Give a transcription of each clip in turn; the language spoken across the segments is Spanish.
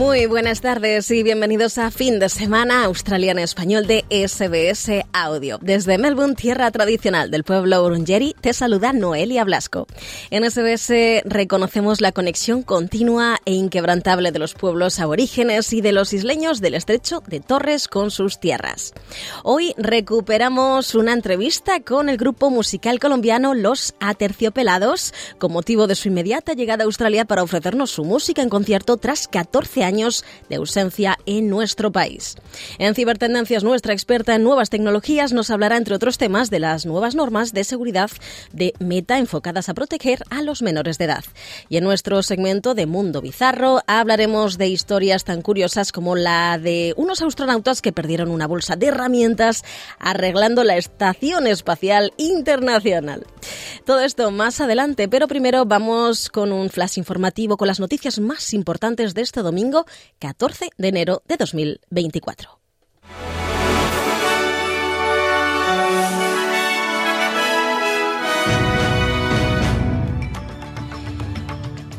Muy buenas tardes y bienvenidos a Fin de Semana Australiana Español de SBS Audio. Desde Melbourne, tierra tradicional del pueblo Urungeri, te saluda Noelia Blasco. En SBS reconocemos la conexión continua e inquebrantable de los pueblos aborígenes y de los isleños del estrecho de Torres con sus tierras. Hoy recuperamos una entrevista con el grupo musical colombiano Los Aterciopelados con motivo de su inmediata llegada a Australia para ofrecernos su música en concierto tras 14 años años de ausencia en nuestro país. En Cibertendencias, nuestra experta en nuevas tecnologías nos hablará, entre otros temas, de las nuevas normas de seguridad de Meta enfocadas a proteger a los menores de edad. Y en nuestro segmento de Mundo Bizarro hablaremos de historias tan curiosas como la de unos astronautas que perdieron una bolsa de herramientas arreglando la Estación Espacial Internacional. Todo esto más adelante, pero primero vamos con un flash informativo con las noticias más importantes de este domingo 14 de enero de 2024.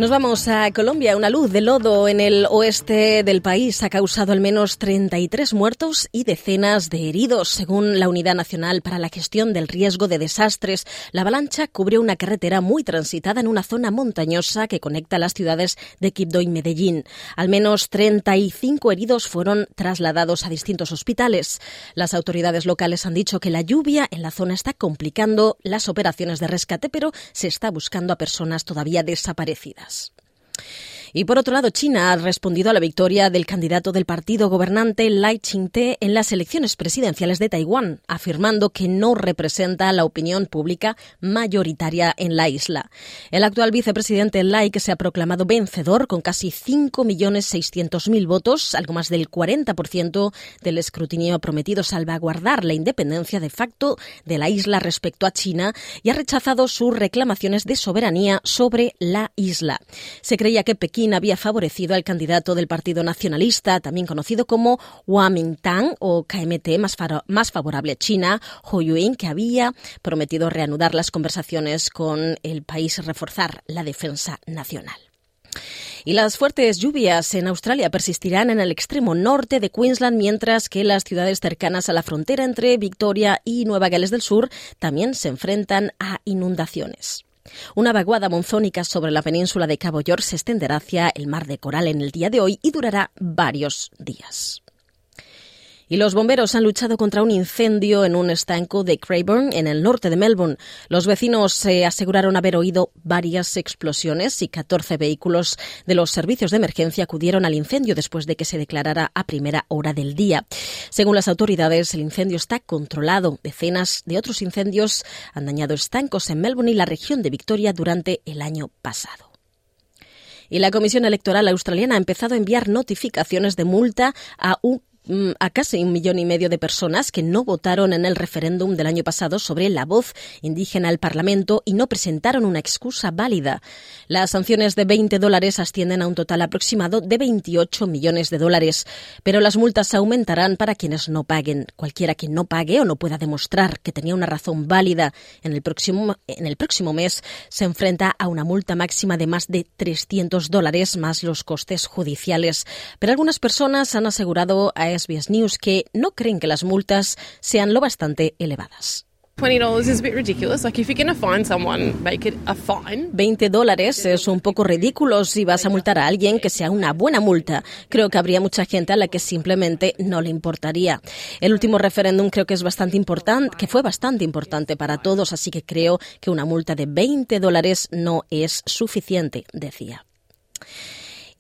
Nos vamos a Colombia. Una luz de lodo en el oeste del país ha causado al menos 33 muertos y decenas de heridos, según la Unidad Nacional para la Gestión del Riesgo de Desastres. La avalancha cubrió una carretera muy transitada en una zona montañosa que conecta las ciudades de Quibdó y Medellín. Al menos 35 heridos fueron trasladados a distintos hospitales. Las autoridades locales han dicho que la lluvia en la zona está complicando las operaciones de rescate, pero se está buscando a personas todavía desaparecidas. us. Y por otro lado, China ha respondido a la victoria del candidato del partido gobernante Lai Ching-te en las elecciones presidenciales de Taiwán, afirmando que no representa la opinión pública mayoritaria en la isla. El actual vicepresidente Lai, que se ha proclamado vencedor con casi 5.600.000 votos, algo más del 40% del escrutinio prometido salvaguardar la independencia de facto de la isla respecto a China, y ha rechazado sus reclamaciones de soberanía sobre la isla. Se creía que Pekín había favorecido al candidato del Partido Nacionalista, también conocido como Kuomintang o KMT, más, favorable a China, Ho Yuen, que había prometido reanudar las conversaciones con el país y reforzar la defensa nacional. Y las fuertes lluvias en Australia persistirán en el extremo norte de Queensland, mientras que las ciudades cercanas a la frontera entre Victoria y Nueva Gales del Sur también se enfrentan a inundaciones. Una vaguada monzónica sobre la península de Cabo York se extenderá hacia el mar de Coral en el día de hoy y durará varios días. Y los bomberos han luchado contra un incendio en un estanco de Craburn, en el norte de Melbourne. Los vecinos se aseguraron haber oído varias explosiones y 14 vehículos de los servicios de emergencia acudieron al incendio después de que se declarara a primera hora del día. Según las autoridades, el incendio está controlado. Decenas de otros incendios han dañado estancos en Melbourne y la región de Victoria durante el año pasado y la Comisión Electoral Australiana ha empezado a enviar notificaciones de multa a un a casi un millón y medio de personas que no votaron en el referéndum del año pasado sobre la voz indígena al Parlamento y no presentaron una excusa válida. Las sanciones de 20 dólares ascienden a un total aproximado de 28 millones de dólares, pero las multas aumentarán para quienes no paguen. Cualquiera que no pague o no pueda demostrar que tenía una razón válida en el próximo, en el próximo mes se enfrenta a una multa máxima de más de 300 dólares más los costes judiciales. Pero algunas personas han asegurado a SBS News que no creen que las multas sean lo bastante elevadas. 20 dólares es un poco ridículo si vas a multar a alguien que sea una buena multa. Creo que habría mucha gente a la que simplemente no le importaría. El último referéndum creo que es bastante importante, que fue bastante importante para todos, así que creo que una multa de 20 dólares no es suficiente, decía.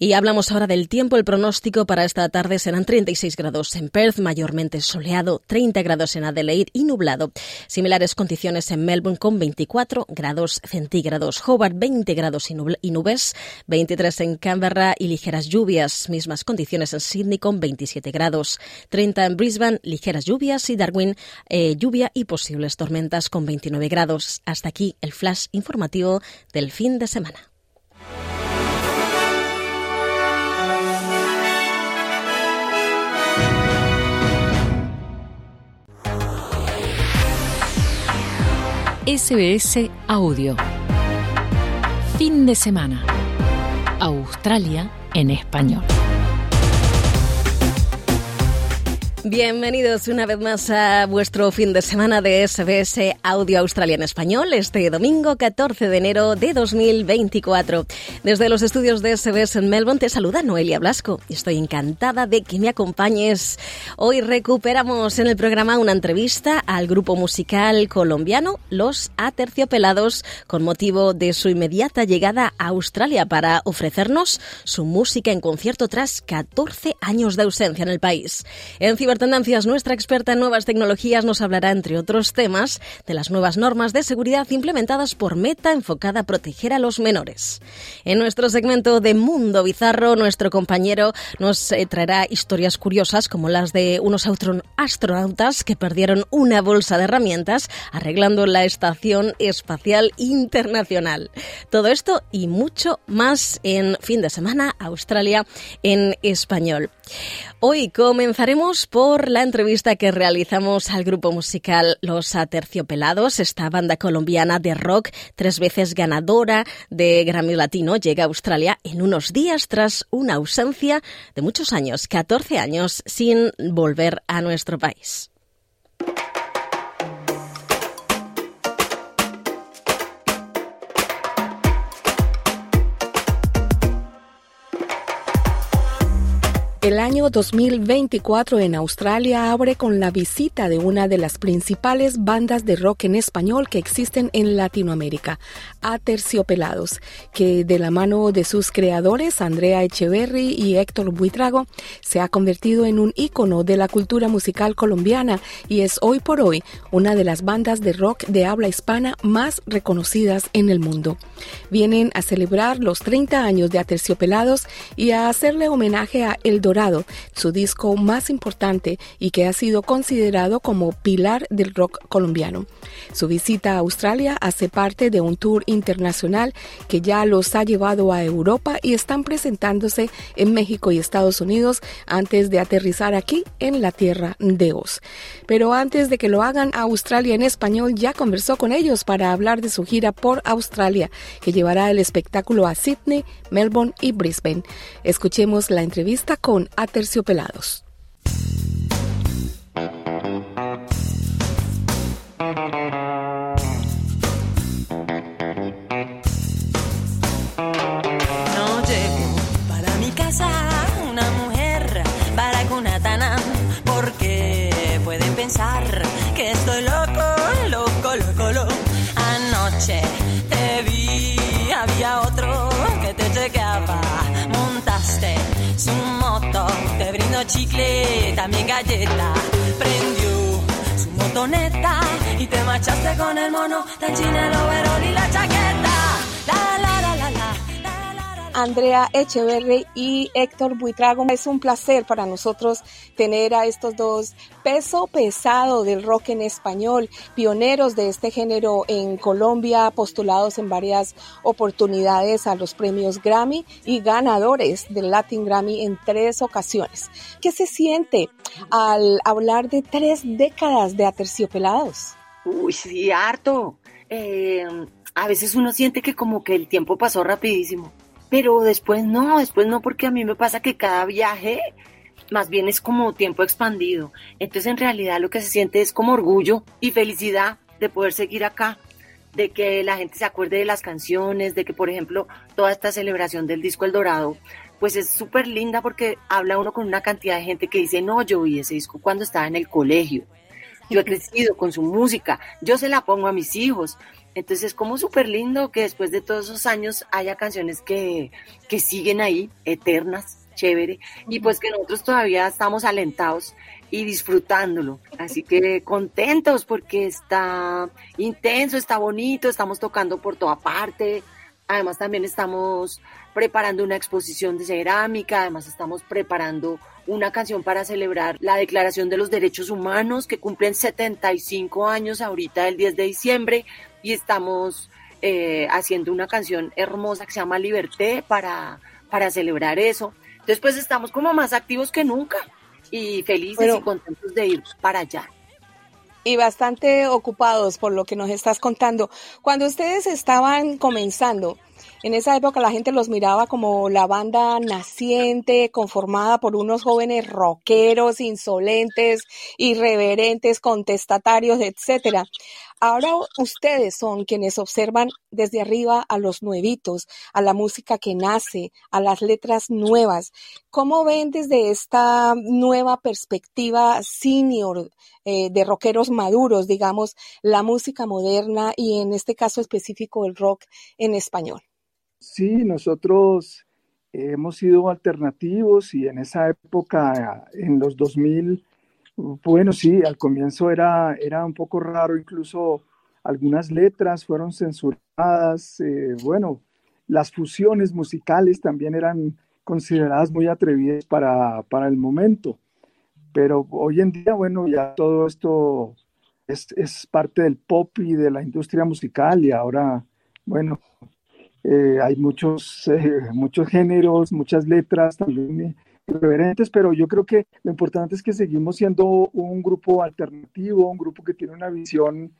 Y hablamos ahora del tiempo. El pronóstico para esta tarde serán 36 grados en Perth, mayormente soleado, 30 grados en Adelaide y nublado. Similares condiciones en Melbourne con 24 grados centígrados. Hobart 20 grados y nubes, 23 en Canberra y ligeras lluvias. Mismas condiciones en Sydney con 27 grados. 30 en Brisbane, ligeras lluvias y Darwin, eh, lluvia y posibles tormentas con 29 grados. Hasta aquí el flash informativo del fin de semana. SBS Audio. Fin de semana. Australia en español. Bienvenidos una vez más a vuestro fin de semana de SBS Audio Australia en Español, este domingo 14 de enero de 2024. Desde los estudios de SBS en Melbourne te saluda Noelia Blasco estoy encantada de que me acompañes. Hoy recuperamos en el programa una entrevista al grupo musical colombiano Los Aterciopelados con motivo de su inmediata llegada a Australia para ofrecernos su música en concierto tras 14 años de ausencia en el país. En Tendencias, nuestra experta en nuevas tecnologías nos hablará, entre otros temas, de las nuevas normas de seguridad implementadas por Meta enfocada a proteger a los menores. En nuestro segmento de Mundo Bizarro, nuestro compañero nos eh, traerá historias curiosas como las de unos astronautas que perdieron una bolsa de herramientas arreglando la Estación Espacial Internacional. Todo esto y mucho más en fin de semana Australia en español. Hoy comenzaremos por la entrevista que realizamos al grupo musical Los Aterciopelados, esta banda colombiana de rock, tres veces ganadora de Grammy Latino, llega a Australia en unos días tras una ausencia de muchos años, 14 años, sin volver a nuestro país. El año 2024 en Australia abre con la visita de una de las principales bandas de rock en español que existen en Latinoamérica, Aterciopelados, que de la mano de sus creadores, Andrea Echeverry y Héctor Buitrago, se ha convertido en un ícono de la cultura musical colombiana y es hoy por hoy una de las bandas de rock de habla hispana más reconocidas en el mundo. Vienen a celebrar los 30 años de Aterciopelados y a hacerle homenaje a El su disco más importante y que ha sido considerado como pilar del rock colombiano. Su visita a Australia hace parte de un tour internacional que ya los ha llevado a Europa y están presentándose en México y Estados Unidos antes de aterrizar aquí en la tierra de Oz. Pero antes de que lo hagan a Australia en español, ya conversó con ellos para hablar de su gira por Australia, que llevará el espectáculo a Sydney, Melbourne y Brisbane. Escuchemos la entrevista con Aterciopelados. Chicle, también galleta. Prendió su motoneta y te marchaste con el mono, tan china el y la chaqueta. Andrea Echeverry y Héctor Buitrago. Es un placer para nosotros tener a estos dos peso pesado del rock en español, pioneros de este género en Colombia, postulados en varias oportunidades a los premios Grammy y ganadores del Latin Grammy en tres ocasiones. ¿Qué se siente al hablar de tres décadas de aterciopelados? Uy, sí, harto. Eh, a veces uno siente que como que el tiempo pasó rapidísimo pero después no, después no, porque a mí me pasa que cada viaje más bien es como tiempo expandido. Entonces en realidad lo que se siente es como orgullo y felicidad de poder seguir acá, de que la gente se acuerde de las canciones, de que por ejemplo toda esta celebración del disco El Dorado, pues es súper linda porque habla uno con una cantidad de gente que dice, no, yo vi ese disco cuando estaba en el colegio, yo he crecido con su música, yo se la pongo a mis hijos, Entonces es como súper lindo que después de todos esos años haya canciones que, que siguen ahí, eternas, chévere, y pues que nosotros todavía estamos alentados y disfrutándolo. Así que contentos porque está intenso, está bonito, estamos tocando por toda parte. Además también estamos preparando una exposición de cerámica, además estamos preparando una canción para celebrar la Declaración de los Derechos Humanos que cumplen 75 años ahorita el 10 de diciembre y estamos eh, haciendo una canción hermosa que se llama Liberté para, para celebrar eso. Entonces pues estamos como más activos que nunca y felices y contentos de ir para allá. Y bastante ocupados por lo que nos estás contando. Cuando ustedes estaban comenzando, en esa época la gente los miraba como la banda naciente, conformada por unos jóvenes rockeros, insolentes, irreverentes, contestatarios, etcétera. Ahora ustedes son quienes observan desde arriba a los nuevitos, a la música que nace, a las letras nuevas. ¿Cómo ven desde esta nueva perspectiva senior eh, de rockeros maduros, digamos, la música moderna y en este caso específico el rock en español? Sí, nosotros hemos sido alternativos y en esa época, en los 2000, bueno, sí, al comienzo era, era un poco raro, incluso algunas letras fueron censuradas, eh, bueno, las fusiones musicales también eran consideradas muy atrevidas para, para, el momento, pero hoy en día, bueno, ya todo esto es, es parte del pop y de la industria musical y ahora, bueno, eh, hay muchos, eh, muchos géneros, muchas letras también irreverentes, pero yo creo que lo importante es que seguimos siendo un grupo alternativo, un grupo que tiene una visión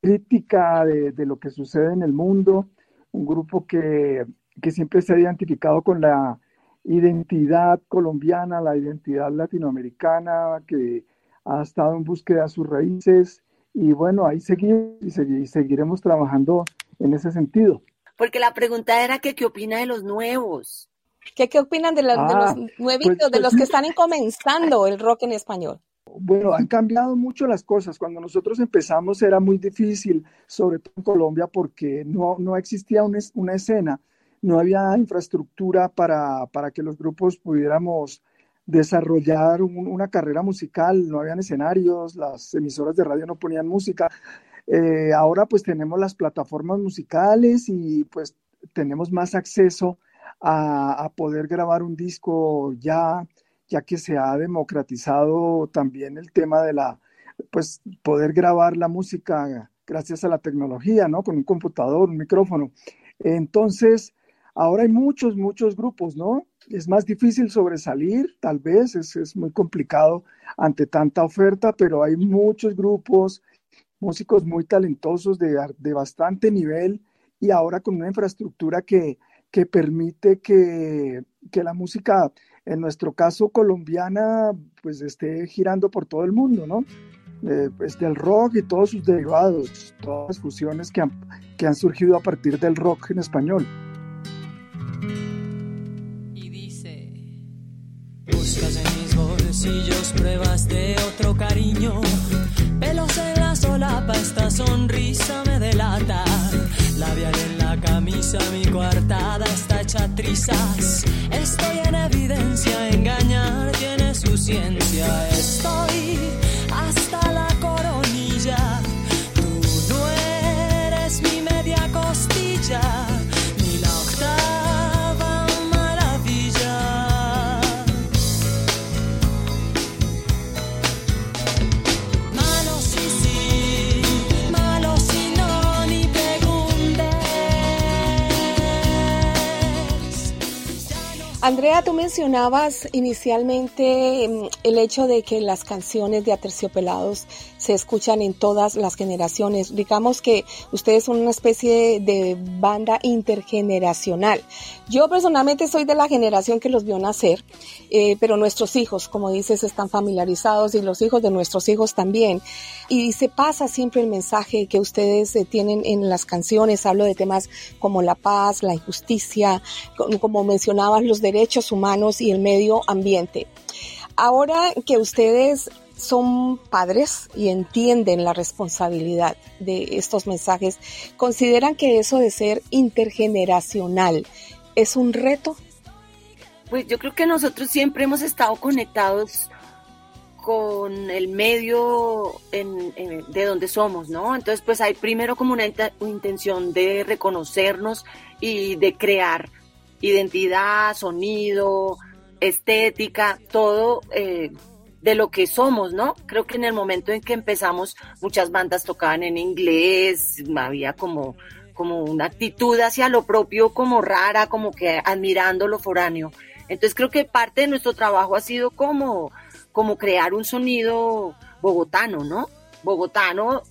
crítica de, lo que sucede en el mundo, un grupo que, que siempre se ha identificado con la identidad colombiana, la identidad latinoamericana, que ha estado en búsqueda de sus raíces y bueno, ahí seguimos y seguiremos trabajando en ese sentido. Porque la pregunta era que qué opina de los nuevos. ¿Qué, qué opinan de, los, ah, nuevitos, pues, de los pues que están comenzando el rock en español? Bueno, han cambiado mucho las cosas. Cuando nosotros empezamos era muy difícil, sobre todo en Colombia, porque no, no existía una, una escena, no había infraestructura para, para que los grupos pudiéramos desarrollar una carrera musical, no habían escenarios, las emisoras de radio no ponían música. Eh, ahora pues tenemos las plataformas musicales y pues tenemos más acceso a, poder grabar un disco ya, ya que se ha democratizado también el tema de la, pues poder grabar la música gracias a la tecnología, ¿no? Con un computador, un micrófono. Entonces, ahora hay muchos, muchos grupos, ¿no? Es más difícil sobresalir, tal vez, es, es muy complicado ante tanta oferta, pero hay muchos grupos, músicos muy talentosos de, de bastante nivel y ahora con una infraestructura que, que permite que, que, la música, en nuestro caso colombiana, pues esté girando por todo el mundo, ¿no? Eh, pues del rock y todos sus derivados, todas las fusiones que han, que han surgido a partir del rock en español. Y dice, buscas en mis bolsillos pruebas de otro cariño, en solapa, esta sonrisa me delata. Labial en la camisa, mi coartada está hecha trizas. Estoy en evidencia, engañar tiene su ciencia. Estoy Andrea, tú mencionabas inicialmente mm, el hecho de que las canciones de Aterciopelados se escuchan en todas las generaciones. Digamos que ustedes son una especie de banda intergeneracional. Yo personalmente soy de la generación que los vio nacer, eh, pero nuestros hijos, como dices, están familiarizados y los hijos de nuestros hijos también. Y se pasa siempre el mensaje que ustedes eh, tienen en las canciones. Hablo de temas como la paz, la injusticia, como mencionabas, los derechos humanos y el medio ambiente. Ahora que ustedes son padres y entienden la responsabilidad de estos mensajes, ¿consideran que eso de ser intergeneracional es un reto? Pues yo creo que nosotros siempre hemos estado conectados con el medio de donde somos, ¿no? Entonces, pues hay primero como una, intención de reconocernos y de crear identidad, sonido, estética, todo eh, de lo que somos, ¿no? Creo que en el momento en que empezamos, muchas bandas tocaban en inglés, había como, como una actitud hacia lo propio, como rara, como que admirando lo foráneo. Entonces creo que parte de nuestro trabajo ha sido como como crear un sonido bogotano, ¿no? Bogotano,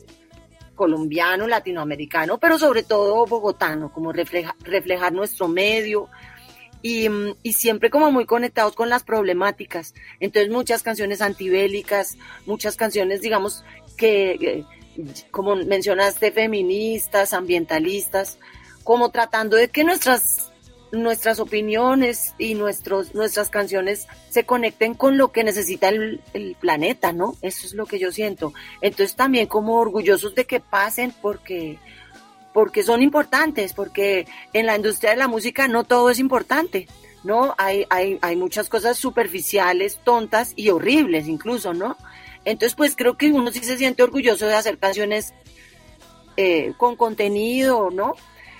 colombiano, latinoamericano, pero sobre todo bogotano, como reflejar nuestro medio y, y, siempre como muy conectados con las problemáticas. Entonces muchas canciones antibélicas, muchas canciones, digamos, que, como mencionaste, feministas, ambientalistas, como tratando de que nuestras nuestras opiniones y nuestros, nuestras canciones se conecten con lo que necesita el, planeta, ¿no? Eso es lo que yo siento. Entonces también como orgullosos de que pasen porque, porque son importantes, porque en la industria de la música no todo es importante, ¿no? Hay, hay, hay muchas cosas superficiales, tontas y horribles incluso, ¿no? Entonces pues creo que uno sí se siente orgulloso de hacer canciones eh, con contenido, ¿no?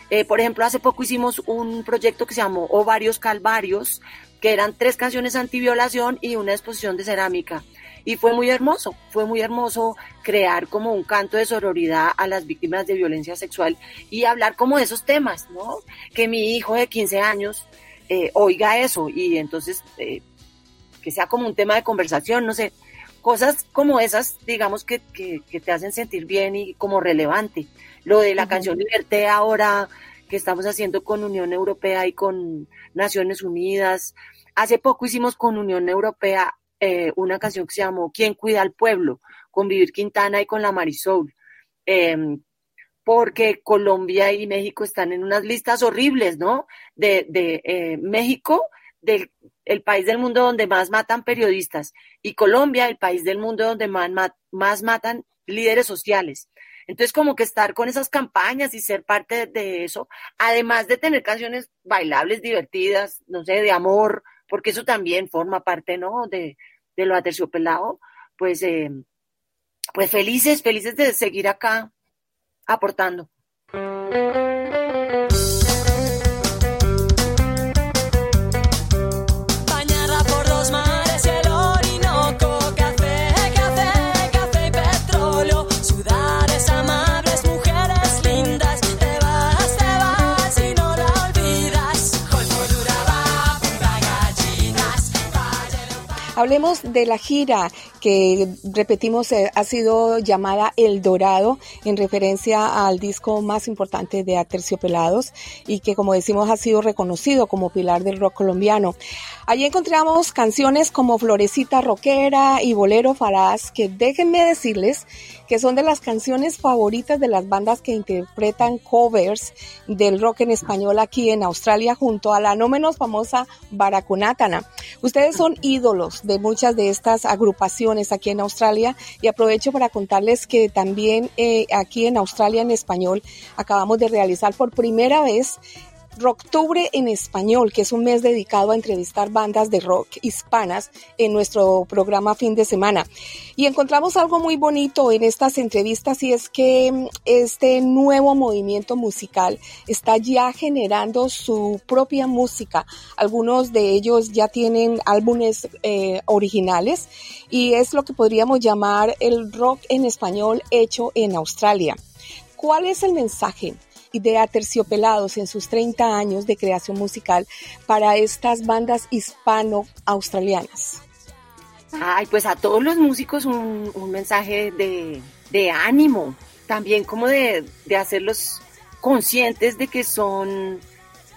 Eh, por ejemplo, hace poco hicimos un proyecto que se llamó Ovarios Calvarios, que eran tres canciones antiviolación y una exposición de cerámica. Y fue muy hermoso, fue muy hermoso crear como un canto de sororidad a las víctimas de violencia sexual y hablar como de esos temas, ¿no? Que mi hijo de 15 años eh, oiga eso y entonces eh, que sea como un tema de conversación, no sé, cosas como esas, digamos, que, que, que te hacen sentir bien y como relevante. Lo de la canción Liberté ahora que estamos haciendo con Unión Europea y con Naciones Unidas. Hace poco hicimos con Unión Europea eh, una canción que se llamó ¿Quién cuida al pueblo? con Vivir Quintana y con la Marisol. Em, porque Colombia y México están en unas listas horribles, ¿no? De, de eh, México, del el país del mundo donde más matan periodistas, y Colombia, el país del mundo donde más matan líderes sociales. Entonces, como que estar con esas campañas y ser parte de eso, además de tener canciones bailables, divertidas, no sé, de amor, porque eso también forma parte, ¿no? De, de lo aterciopelado, pues, eh, pues felices, felices de seguir acá aportando. Hablemos de la gira que repetimos eh, ha sido llamada El Dorado en referencia al disco más importante de Aterciopelados y que como decimos ha sido reconocido como pilar del rock colombiano. Allí encontramos canciones como Florecita Roquera y Bolero Falaz que déjenme decirles que son de las canciones favoritas de las bandas que interpretan covers del rock en español aquí en Australia junto a la no menos famosa Baracunátana. Ustedes son ídolos de muchas de estas agrupaciones aquí en Australia. Y aprovecho para contarles que también eh, aquí en Australia en español acabamos de realizar por primera vez Rocktubre en español, que es un mes dedicado a entrevistar bandas de rock hispanas en nuestro programa fin de semana. Y encontramos algo muy bonito en estas entrevistas y es que mm, este nuevo movimiento musical está ya generando su propia música. Algunos de ellos ya tienen álbumes eh, originales y es lo que podríamos llamar el rock en español hecho en Australia. ¿Cuál es el mensaje? De Aterciopelados en sus 30 años de creación musical para estas bandas hispano-australianas? Ay, pues a todos los músicos un, mensaje de, ánimo, también como de hacerlos conscientes de que son,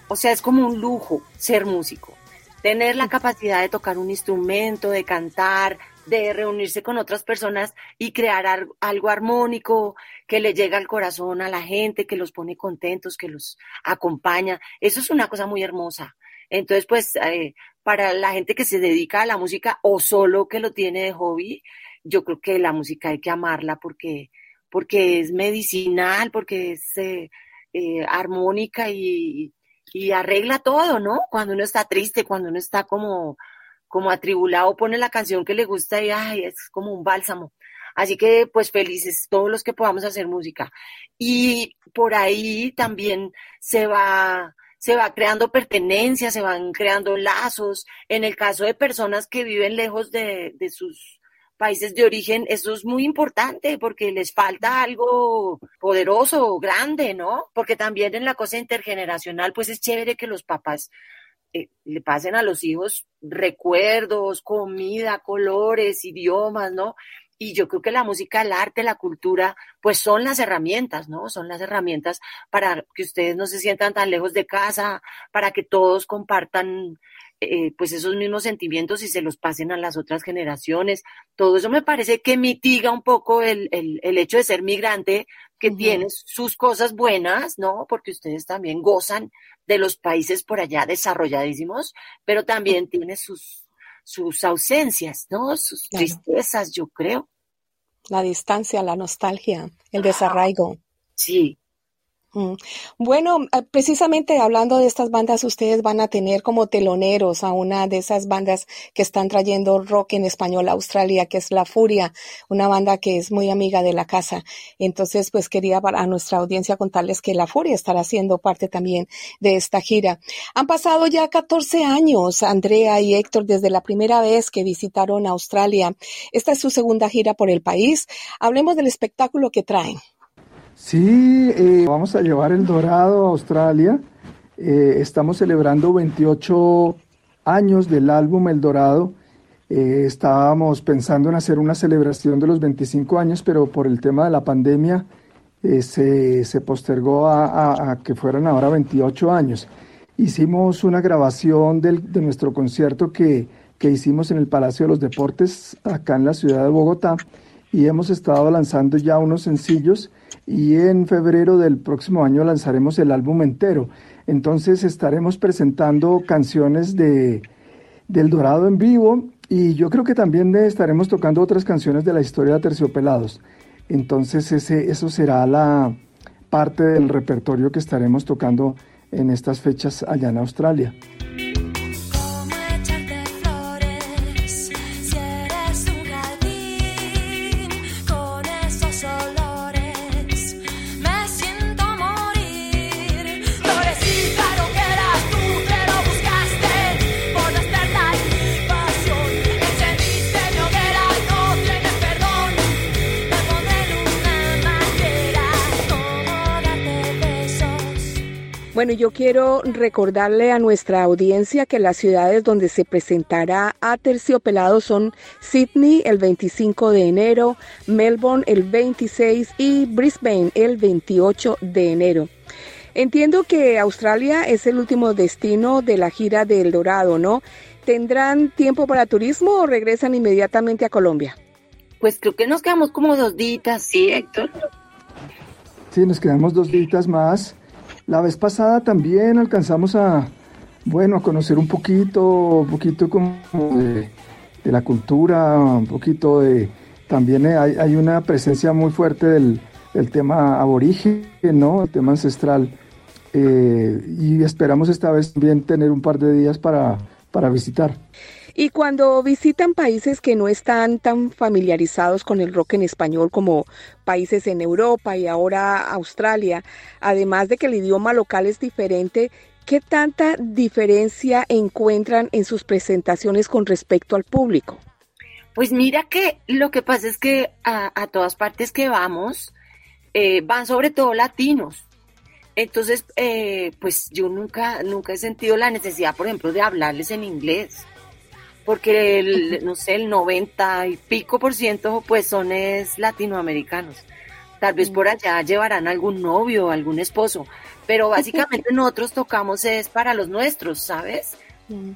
o sea, es como un lujo ser músico. Tener la capacidad de tocar un instrumento, de cantar, de reunirse con otras personas y crear algo armónico que le llega al corazón a la gente, que los pone contentos, que los acompaña. Eso es una cosa muy hermosa. Entonces, pues, eh, para la gente que se dedica a la música o solo que lo tiene de hobby, yo creo que la música hay que amarla porque, porque es medicinal, porque es eh, eh, armónica y, y arregla todo, ¿no? Cuando uno está triste, cuando uno está como, como atribulado, pone la canción que le gusta y ay, es como un bálsamo. Así que pues felices todos los que podamos hacer música. Y por ahí también se va, se va creando pertenencia, se van creando lazos. En el caso de personas que viven lejos de, de sus países de origen, eso es muy importante porque les falta algo poderoso, grande, ¿no? Porque también en la cosa intergeneracional, pues es chévere que los papás eh, le pasen a los hijos recuerdos, comida, colores, idiomas, ¿no? Y yo creo que la música, el arte, la cultura, pues son las herramientas, ¿no? Son las herramientas para que ustedes no se sientan tan lejos de casa, para que todos compartan eh, pues esos mismos sentimientos y se los pasen a las otras generaciones. Todo eso me parece que mitiga un poco el, el, hecho de ser migrante, que tiene sus cosas buenas, ¿no? Porque ustedes también gozan de los países por allá desarrolladísimos, pero también tiene sus sus ausencias, ¿no? Sus tristezas, yo creo. La distancia, la nostalgia, el desarraigo. Sí. Bueno, eh, precisamente hablando de estas bandas, ustedes van a tener como teloneros a una de esas bandas que están trayendo rock en español a Australia, que es La Furia, una banda que es muy amiga de la casa. Entonces, pues quería a nuestra audiencia contarles que La Furia estará siendo parte también de esta gira. Han pasado ya 14 años, Andrea y Héctor, desde la primera vez que visitaron Australia. Esta es su segunda gira por el país. Hablemos del espectáculo que traen. Sí, eh, vamos a llevar el dorado a Australia. Eh, estamos celebrando 28 años del álbum El Dorado. Eh, estábamos pensando en hacer una celebración de los 25 años, pero por el tema de la pandemia se, se, postergó a, que fueran ahora 28 años. Hicimos una grabación del, de nuestro concierto que, que hicimos en el Palacio de los Deportes, acá en la ciudad de Bogotá, y hemos estado lanzando ya unos sencillos y en febrero del próximo año lanzaremos el álbum entero. Entonces estaremos presentando canciones de, del Dorado en vivo y yo creo que también estaremos tocando otras canciones de la historia de Terciopelados. Entonces ese, eso será la parte del repertorio que estaremos tocando en estas fechas allá en Australia. Bueno, yo quiero recordarle a nuestra audiencia que las ciudades donde se presentará a Terciopelado son Sydney el 25 de enero, Melbourne el 26 y Brisbane el 28 de enero. Entiendo que Australia es el último destino de la gira del Dorado, ¿no? ¿Tendrán tiempo para turismo o regresan inmediatamente a Colombia? Pues creo que nos quedamos como dos días, ¿sí, Héctor? Sí, nos quedamos dos días más. La vez pasada también alcanzamos a, bueno, a conocer un poquito, un poquito como de, la cultura, un poquito de, también hay, una presencia muy fuerte del, tema aborigen, ¿no? El tema ancestral. Eh, y esperamos esta vez también tener un par de días para, para visitar. Y cuando visitan países que no están tan familiarizados con el rock en español como países en Europa y ahora Australia, además de que el idioma local es diferente, ¿qué tanta diferencia encuentran en sus presentaciones con respecto al público? Pues mira que lo que pasa es que a, todas partes que vamos, eh, van sobre todo latinos. Entonces, eh, pues yo nunca, nunca he sentido la necesidad, por ejemplo, de hablarles en inglés porque el, no sé, el 90 y pico por ciento pues son es latinoamericanos. Tal vez por allá llevarán algún novio, algún esposo, pero básicamente nosotros tocamos es para los nuestros, ¿sabes?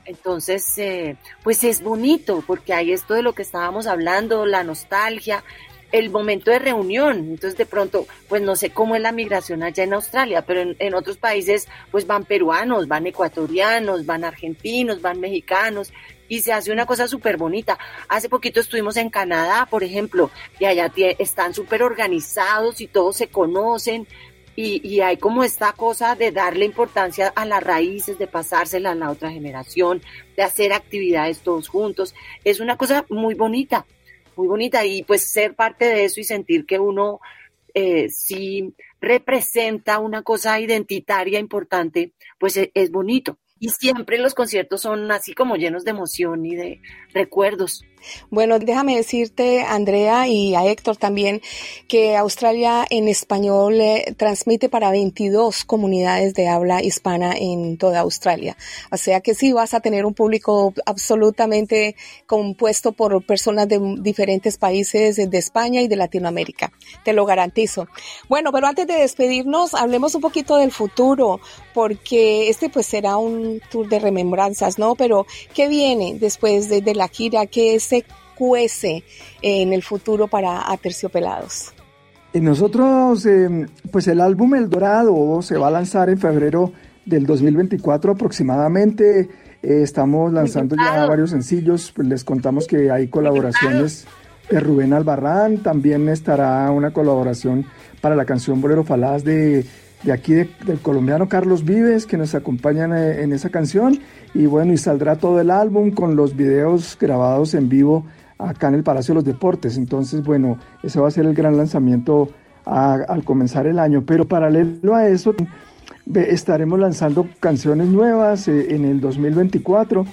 Entonces, eh, pues es bonito porque hay esto de lo que estábamos hablando, la nostalgia, el momento de reunión. Entonces, de pronto, pues no sé cómo es la migración allá en Australia, pero en, otros países, pues van peruanos, van ecuatorianos, van argentinos, van mexicanos y se hace una cosa súper bonita. Hace poquito estuvimos en Canadá, por ejemplo, y allá están súper organizados y todos se conocen. Y, y, hay como esta cosa de darle importancia a las raíces, de pasársela a la otra generación, de hacer actividades todos juntos. Es una cosa muy bonita, muy bonita. Y pues ser parte de eso y sentir que uno eh, sí representa una cosa identitaria importante, pues e, es bonito. Y siempre los conciertos son así como llenos de emoción y de recuerdos. Bueno, déjame decirte, Andrea, y a Héctor también, que Australia en español eh, transmite para 22 comunidades de habla hispana en toda Australia. O sea que sí vas a tener un público absolutamente compuesto por personas de diferentes países de España y de Latinoamérica. Te lo garantizo. Bueno, pero antes de despedirnos, hablemos un poquito del futuro, porque este pues será un tour de remembranzas, ¿no? Pero, ¿qué viene después de, de la gira? ¿Qué es se cuece en el futuro para Aterciopelados? Y nosotros, em, pues el álbum El Dorado se va a lanzar en febrero del 2024 aproximadamente. Eh, estamos lanzando ya varios sencillos, pues les contamos que hay colaboraciones de Rubén Albarrán, también estará una colaboración para la canción Bolero Falaz de, de aquí del colombiano Carlos Vives, que nos acompañan eh, en esa canción. Y bueno, y saldrá todo el álbum con los videos grabados en vivo acá en el Palacio de los Deportes. Entonces, bueno, ese va a ser el gran lanzamiento al comenzar el año. Pero paralelo a eso, estaremos lanzando canciones nuevas eh, en el 2024.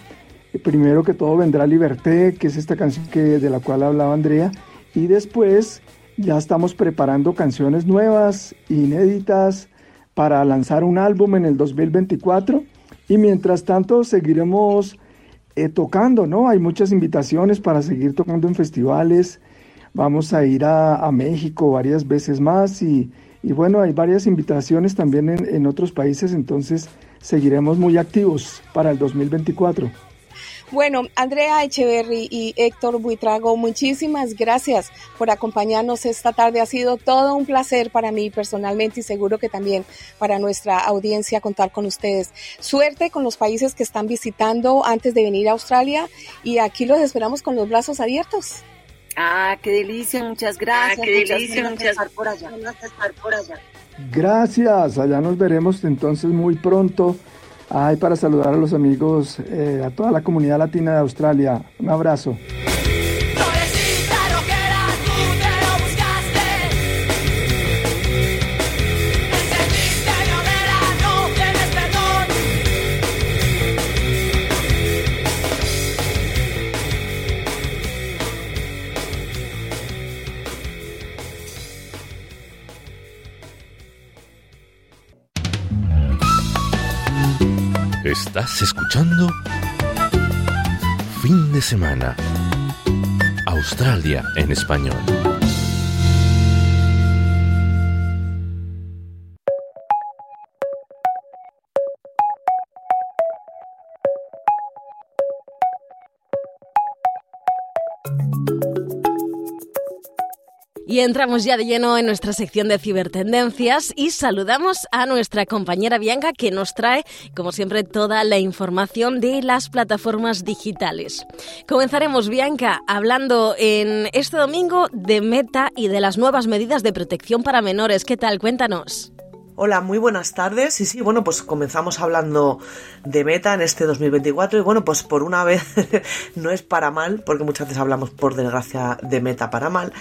Primero que todo vendrá Liberté, que es esta canción que, de la cual hablaba Andrea. Y después ya estamos preparando canciones nuevas, inéditas, para lanzar un álbum en el 2024 y mientras tanto seguiremos eh, tocando, ¿no? Hay muchas invitaciones para seguir tocando en festivales. Vamos a ir a, México varias veces más y, bueno, hay varias invitaciones también en, en otros países, entonces seguiremos muy activos para el 2024. Bueno, Andrea Echeverry y Héctor Buitrago, muchísimas gracias por acompañarnos esta tarde. Ha sido todo un placer para mí personalmente y seguro que también para nuestra audiencia contar con ustedes. Suerte con los países que están visitando antes de venir a Australia y aquí los esperamos con los brazos abiertos. Ah, qué delicia, muchas gracias. Ah, qué delicia, muchas gracias. por allá. por allá. Gracias, allá nos veremos entonces muy pronto Ay, para saludar a los amigos, eh, a toda la comunidad latina de Australia. Un abrazo. Estás escuchando Fin de Semana. Australia en español. Y entramos ya de lleno en nuestra sección de cibertendencias y saludamos a nuestra compañera Bianca que nos trae, como siempre, toda la información de las plataformas digitales. Comenzaremos, Bianca, hablando en este domingo de Meta y de las nuevas medidas de protección para menores. ¿Qué tal? Cuéntanos. Hola, muy buenas tardes. Y sí, bueno, pues comenzamos hablando de Meta en este 2024 y bueno, pues por una vez no es para mal, porque muchas veces hablamos por desgracia de Meta para mal,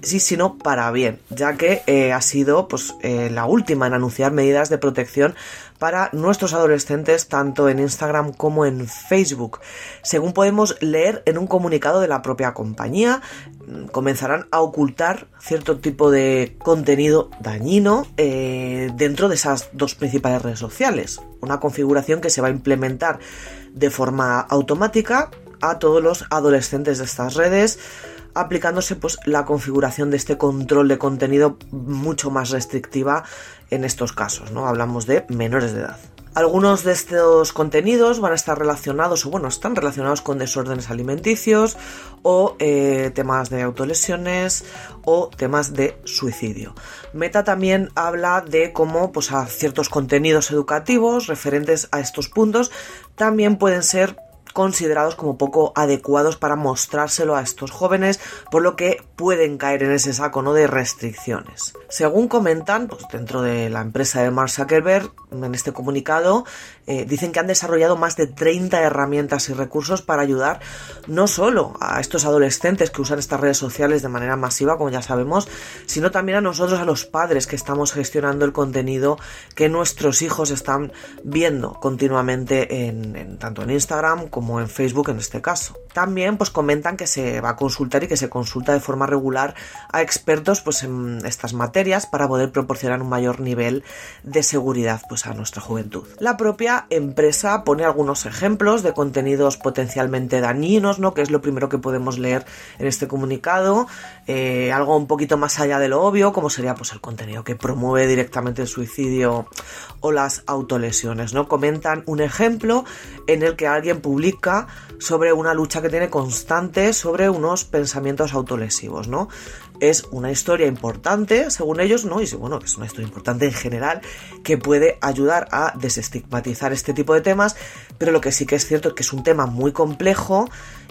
sí, sino para bien, ya que eh, ha sido pues eh, la última en anunciar medidas de protección para nuestros adolescentes tanto en Instagram como en Facebook. Según podemos leer en un comunicado de la propia compañía, comenzarán a ocultar cierto tipo de contenido dañino eh, dentro de esas dos principales redes sociales. Una configuración que se va a implementar de forma automática a todos los adolescentes de estas redes aplicándose pues la configuración de este control de contenido mucho más restrictiva en estos casos, ¿no? Hablamos de menores de edad. Algunos de estos contenidos van a estar relacionados, o bueno, están relacionados con desórdenes alimenticios o eh, temas de autolesiones o temas de suicidio. Meta también habla de cómo pues, a ciertos contenidos educativos referentes a estos puntos también pueden ser considerados como poco adecuados para mostrárselo a estos jóvenes, por lo que pueden caer en ese saco ¿no? de restricciones. Según comentan, pues dentro de la empresa de Mark Zuckerberg, en este comunicado, eh, dicen que han desarrollado más de 30 herramientas y recursos para ayudar no solo a estos adolescentes que usan estas redes sociales de manera masiva, como ya sabemos, sino también a nosotros, a los padres que estamos gestionando el contenido que nuestros hijos están viendo continuamente en, tanto en Instagram como en Facebook en este caso. También pues comentan que se va a consultar y que se consulta de forma regular a expertos pues en estas materias para poder proporcionar un mayor nivel de seguridad pues a nuestra juventud. La propia empresa pone algunos ejemplos de contenidos potencialmente dañinos, ¿no? Que es lo primero que podemos leer en este comunicado. Eh, algo un poquito más allá de lo obvio, como sería pues el contenido que promueve directamente el suicidio o las autolesiones, ¿no? Comentan un ejemplo en el que alguien publica sobre una lucha que tiene constante sobre unos pensamientos autolesivos, ¿no? es una historia importante, según ellos, ¿no? Y bueno, es una historia importante en general que puede ayudar a desestigmatizar este tipo de temas, pero lo que sí que es cierto es que es un tema muy complejo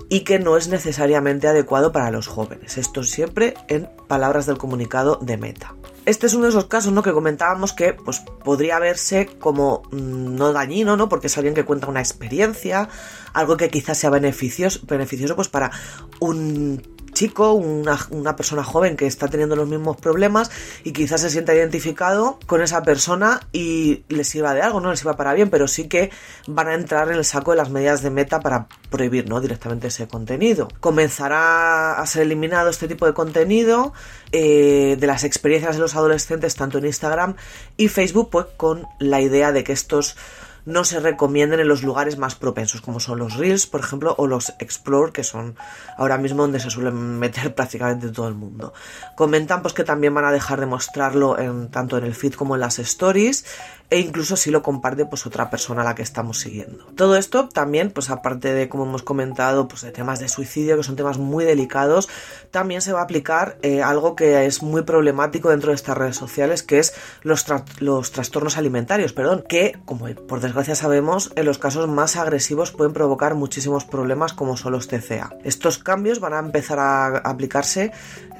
y que no es necesariamente adecuado para los jóvenes. Esto siempre en palabras del comunicado de Meta. Este es uno de esos casos, ¿no? Que comentábamos que pues, podría verse como mm, no dañino, ¿no? Porque es alguien que cuenta una experiencia, algo que quizás sea beneficioso, beneficioso pues para un chico, una, persona joven que está teniendo los mismos problemas y quizás se sienta identificado con esa persona y le sirva de algo, no le sirva para bien, pero sí que van a entrar en el saco de las medidas de meta para prohibir ¿no? directamente ese contenido. Comenzará a ser eliminado este tipo de contenido eh, de las experiencias de los adolescentes tanto en Instagram y Facebook, pues con la idea de que estos no se recomienden en los lugares más propensos, como son los Reels, por ejemplo, o los Explore, que son ahora mismo donde se suelen meter prácticamente todo el mundo. Comentan pues que también van a dejar de mostrarlo en, tanto en el feed como en las stories, e incluso si lo comparte pues otra persona a la que estamos siguiendo. Todo esto también, pues aparte de como hemos comentado, pues de temas de suicidio, que son temas muy delicados, también se va a aplicar eh, algo que es muy problemático dentro de estas redes sociales, que es los, los trastornos alimentarios, perdón, que como por sabemos, en los casos más agresivos pueden provocar muchísimos problemas como son los TCA. Estos cambios van a empezar a aplicarse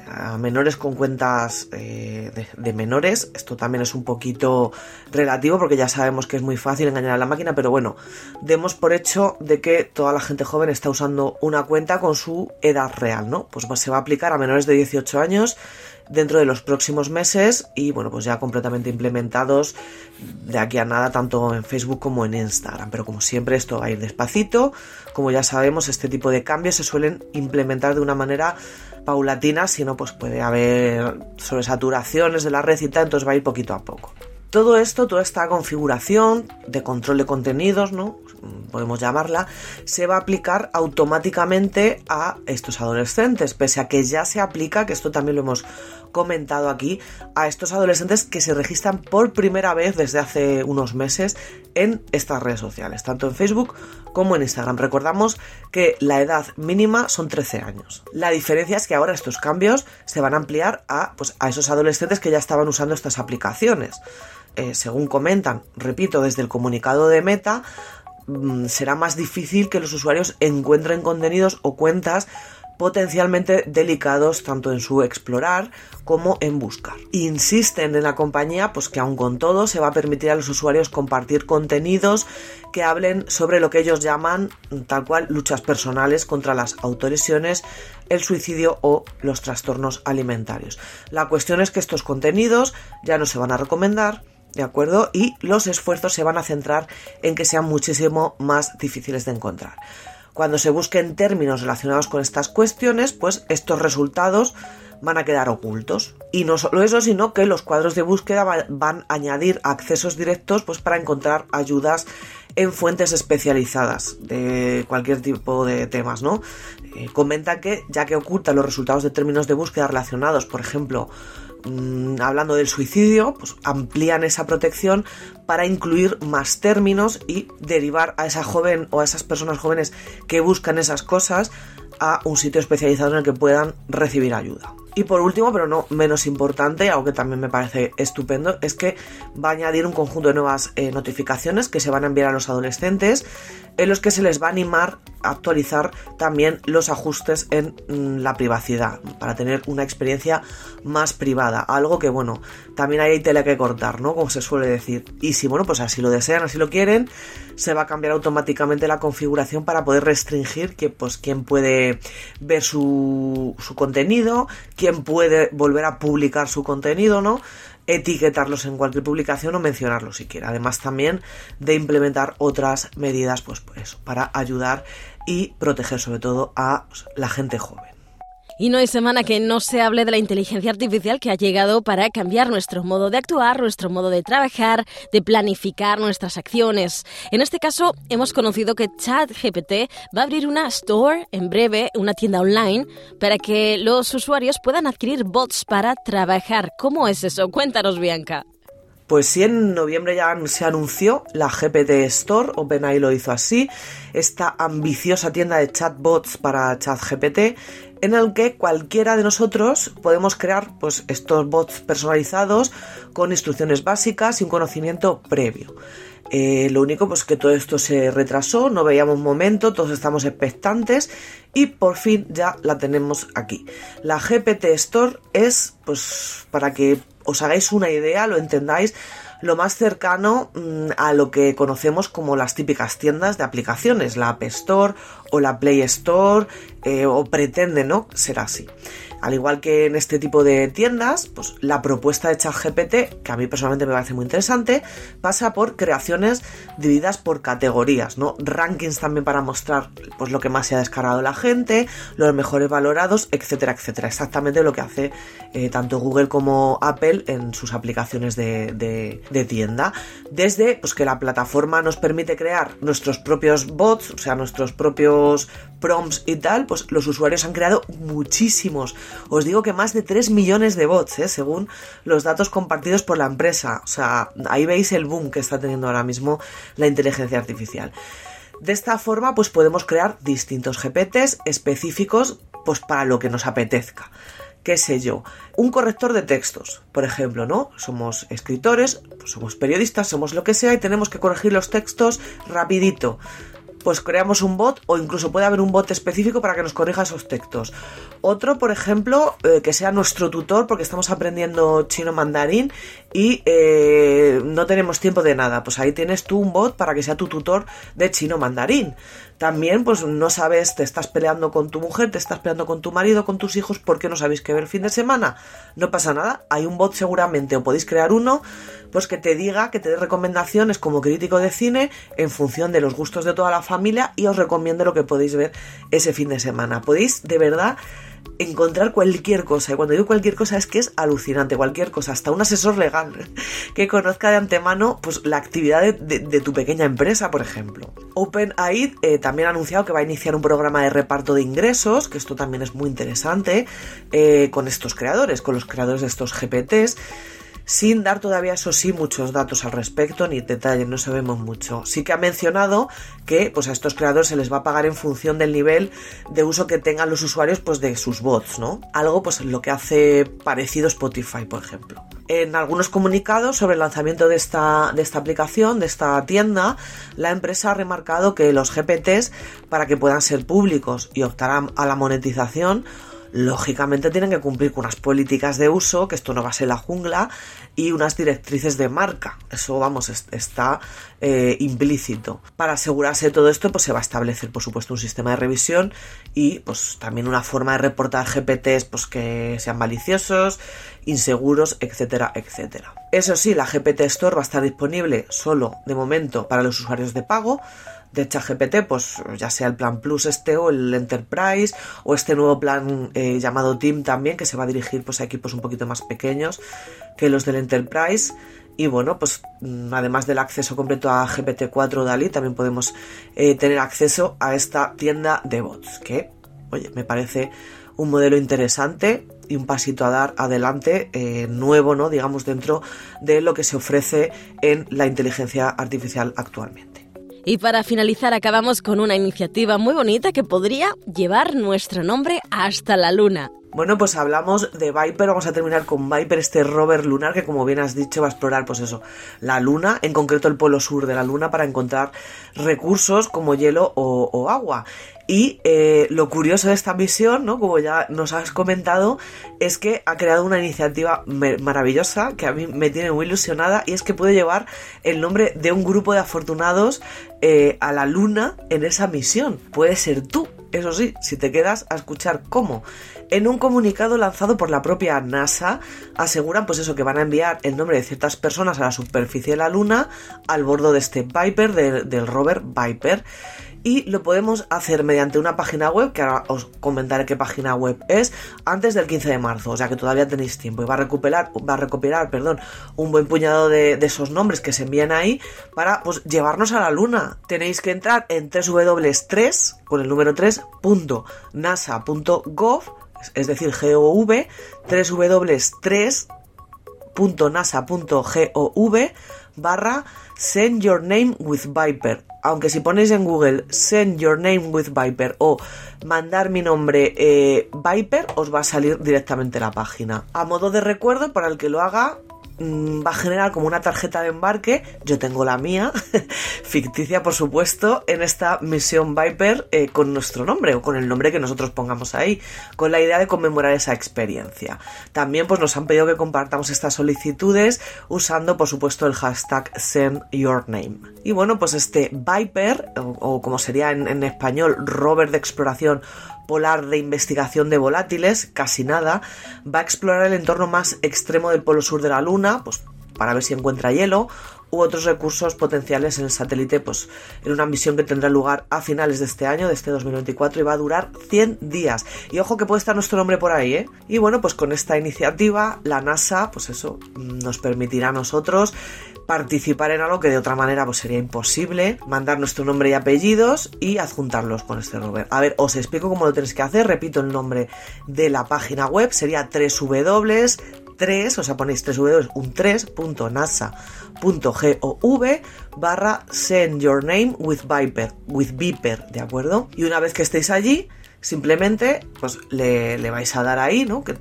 a menores con cuentas eh, de, menores. Esto también es un poquito relativo porque ya sabemos que es muy fácil engañar a la máquina, pero bueno, demos por hecho de que toda la gente joven está usando una cuenta con su edad real, ¿no? Pues se va a aplicar a menores de 18 años dentro de los próximos meses y bueno, pues ya completamente implementados de aquí a nada tanto en Facebook como en Instagram. Pero como siempre esto va a ir despacito. Como ya sabemos, este tipo de cambios se suelen implementar de una manera paulatina, si no pues puede haber sobresaturaciones de la red y tal, entonces va a ir poquito a poco. Todo esto, toda esta configuración de control de contenidos, ¿no? Podemos llamarla, se va a aplicar automáticamente a estos adolescentes, pese a que ya se aplica, que esto también lo hemos comentado aquí, a estos adolescentes que se registran por primera vez desde hace unos meses en estas redes sociales, tanto en Facebook como en Instagram. Recordamos que la edad mínima son 13 años. La diferencia es que ahora estos cambios se van a ampliar a, pues, a esos adolescentes que ya estaban usando estas aplicaciones. Eh, según comentan, repito, desde el comunicado de Meta, mm, será más difícil que los usuarios encuentren contenidos o cuentas potencialmente delicados tanto en su explorar como en buscar. Insisten en la compañía pues que aun con todo se va a permitir a los usuarios compartir contenidos que hablen sobre lo que ellos llaman tal cual luchas personales contra las autolesiones, el suicidio o los trastornos alimentarios. La cuestión es que estos contenidos ya no se van a recomendar, ¿de acuerdo? Y los esfuerzos se van a centrar en que sean muchísimo más difíciles de encontrar. Cuando se busquen términos relacionados con estas cuestiones, pues estos resultados van a quedar ocultos. Y no solo eso, sino que los cuadros de búsqueda van a añadir accesos directos pues, para encontrar ayudas en fuentes especializadas de cualquier tipo de temas, ¿no? Eh, comenta que ya que oculta los resultados de términos de búsqueda relacionados, por ejemplo, Mm, hablando del suicidio, pues amplían esa protección para incluir más términos y derivar a esa joven o a esas personas jóvenes que buscan esas cosas a un sitio especializado en el que puedan recibir ayuda. Y por último, pero no menos importante, aunque también me parece estupendo, es que va a añadir un conjunto de nuevas eh, notificaciones que se van a enviar a los adolescentes en los que se les va a animar a actualizar también los ajustes en mm, la privacidad para tener una experiencia más privada. Algo que, bueno, también hay tela que cortar, ¿no? Como se suele decir. Y si, bueno, pues así lo desean, así lo quieren, se va a cambiar automáticamente la configuración para poder restringir que, pues, quién puede ver su, su contenido, quién puede volver a publicar su contenido, ¿no? etiquetarlos en cualquier publicación o mencionarlos siquiera. Además también de implementar otras medidas pues, pues para ayudar y proteger sobre todo a la gente joven. Y no hay semana que no se hable de la inteligencia artificial que ha llegado para cambiar nuestro modo de actuar, nuestro modo de trabajar, de planificar nuestras acciones. En este caso, hemos conocido que ChatGPT va a abrir una store en breve, una tienda online, para que los usuarios puedan adquirir bots para trabajar. ¿Cómo es eso? Cuéntanos, Bianca. Pues sí, en noviembre ya se anunció la GPT Store, OpenAI lo hizo así, esta ambiciosa tienda de chatbots para ChatGPT en el que cualquiera de nosotros podemos crear pues, estos bots personalizados con instrucciones básicas y un conocimiento previo. Eh, lo único pues que todo esto se retrasó, no veíamos momento, todos estamos expectantes y por fin ya la tenemos aquí. La GPT Store es, pues para que os hagáis una idea, lo entendáis, lo más cercano mm, a lo que conocemos como las típicas tiendas de aplicaciones, la App Store o la Play Store, eh, o pretende, ¿no? Ser así. Al igual que en este tipo de tiendas, pues la propuesta de ChatGPT, que a mí personalmente me parece muy interesante, pasa por creaciones divididas por categorías, ¿no? Rankings también para mostrar pues lo que más se ha descargado la gente, los mejores valorados, etcétera, etcétera. Exactamente lo que hace eh, tanto Google como Apple en sus aplicaciones de, de, tienda. Desde pues que la plataforma nos permite crear nuestros propios bots, o sea, nuestros propios prompts y tal, pues los usuarios han creado muchísimos. Os digo que más de 3 millones de bots, ¿eh? según los datos compartidos por la empresa. O sea, ahí veis el boom que está teniendo ahora mismo la inteligencia artificial. De esta forma, pues podemos crear distintos GPTs específicos pues para lo que nos apetezca. qué sé yo, un corrector de textos, por ejemplo, ¿no? Somos escritores, pues somos periodistas, somos lo que sea y tenemos que corregir los textos rapidito pues creamos un bot o incluso puede haber un bot específico para que nos corrija esos textos. Otro, por ejemplo, eh, que sea nuestro tutor porque estamos aprendiendo chino mandarín y eh, no tenemos tiempo de nada. Pues ahí tienes tú un bot para que sea tu tutor de chino mandarín. También, pues no sabes, te estás peleando con tu mujer, te estás peleando con tu marido, con tus hijos, porque no sabéis qué ver fin de semana. No pasa nada, hay un bot seguramente, o podéis crear uno, pues que te diga, que te dé recomendaciones como crítico de cine en función de los gustos de toda la familia y os recomiende lo que podéis ver ese fin de semana. Podéis, de verdad, encontrar cualquier cosa. Y cuando digo cualquier cosa es que es alucinante, cualquier cosa, hasta un asesor legal que conozca de antemano pues, la actividad de, tu pequeña empresa, por ejemplo. OpenAid eh, también ha anunciado que va a iniciar un programa de reparto de ingresos, que esto también es muy interesante, eh, con estos creadores, con los creadores de estos GPTs sin dar todavía, eso sí, muchos datos al respecto ni detalles, no sabemos mucho. Sí que ha mencionado que pues, a estos creadores se les va a pagar en función del nivel de uso que tengan los usuarios pues, de sus bots, ¿no? Algo pues lo que hace parecido Spotify, por ejemplo. En algunos comunicados sobre el lanzamiento de esta, de esta aplicación, de esta tienda, la empresa ha remarcado que los GPTs, para que puedan ser públicos y optar a la monetización, lógicamente tienen que cumplir con unas políticas de uso, que esto no va a ser la jungla, y unas directrices de marca. Eso, vamos, está eh, implícito. Para asegurarse de todo esto, pues se va a establecer, por supuesto, un sistema de revisión y pues también una forma de reportar GPTs pues, que sean maliciosos, inseguros, etcétera, etcétera. Eso sí, la GPT Store va a estar disponible solo de momento para los usuarios de pago de ChatGPT, pues ya sea el plan Plus este o el Enterprise o este nuevo plan eh, llamado Team también que se va a dirigir pues a equipos un poquito más pequeños que los del Enterprise y bueno pues mm, además del acceso completo a GPT-4 DALI también podemos eh, tener acceso a esta tienda de bots que oye me parece un modelo interesante y un pasito a dar adelante eh, nuevo, ¿no? Digamos, dentro de lo que se ofrece en la inteligencia artificial actualmente. Y para finalizar acabamos con una iniciativa muy bonita que podría llevar nuestro nombre hasta la luna. Bueno, pues hablamos de Viper, vamos a terminar con Viper, este rover lunar que como bien has dicho va a explorar pues eso, la luna, en concreto el polo sur de la luna para encontrar recursos como hielo o, agua. Y eh, lo curioso de esta misión, ¿no? Como ya nos has comentado, es que ha creado una iniciativa maravillosa que a mí me tiene muy ilusionada y es que puede llevar el nombre de un grupo de afortunados eh, a la luna en esa misión. Puede ser tú, eso sí, si te quedas a escuchar cómo. En un comunicado lanzado por la propia NASA, aseguran pues eso que van a enviar el nombre de ciertas personas a la superficie de la Luna al bordo de este Viper, del rover Viper y lo podemos hacer mediante una página web, que ahora os comentaré qué página web es, antes del 15 de marzo, o sea que todavía tenéis tiempo y va a recuperar, va a recopilar, perdón, un buen puñado de, esos nombres que se envían ahí para pues llevarnos a la luna. Tenéis que entrar en www3 con el número 3.nasa.gov es decir, GOV, www.3.nasa.gov barra send your name with Viper. Aunque si ponéis en Google send your name with Viper o mandar mi nombre eh, Viper, os va a salir directamente la página. A modo de recuerdo, para el que lo haga, va a generar como una tarjeta de embarque, yo tengo la mía, ficticia por supuesto, en esta misión Viper eh, con nuestro nombre o con el nombre que nosotros pongamos ahí, con la idea de conmemorar esa experiencia. También pues nos han pedido que compartamos estas solicitudes usando por supuesto el hashtag SendYourName. Y bueno, pues este Viper, o, como sería en, en español, rover de exploración polar de investigación de volátiles, casi nada, va a explorar el entorno más extremo del polo sur de la Luna, pues para ver si encuentra hielo u otros recursos potenciales en el satélite, pues en una misión que tendrá lugar a finales de este año, de este 2024, y va a durar 100 días. Y ojo que puede estar nuestro nombre por ahí, ¿eh? Y bueno, pues con esta iniciativa, la NASA, pues eso, nos permitirá a nosotros participar en algo que de otra manera pues sería imposible, mandar nuestro nombre y apellidos y adjuntarlos con este rover. A ver, os explico cómo lo tenéis que hacer, repito el nombre de la página web, sería 3 3, o sea, ponéis 3 w un 3.nasa.gov barra send your name with Viper, with Viper, ¿de acuerdo? Y una vez que estéis allí, simplemente pues le, le, vais a dar ahí, ¿no? Que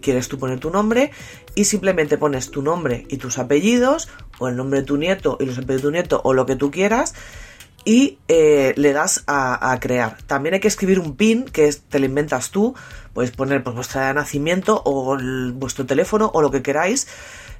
quieres tú poner tu nombre y simplemente pones tu nombre y tus apellidos o el nombre de tu nieto y los apellidos de tu nieto o lo que tú quieras y eh, le das a, crear. También hay que escribir un pin que te lo inventas tú, puedes poner pues, vuestra nacimiento o vuestro teléfono o lo que queráis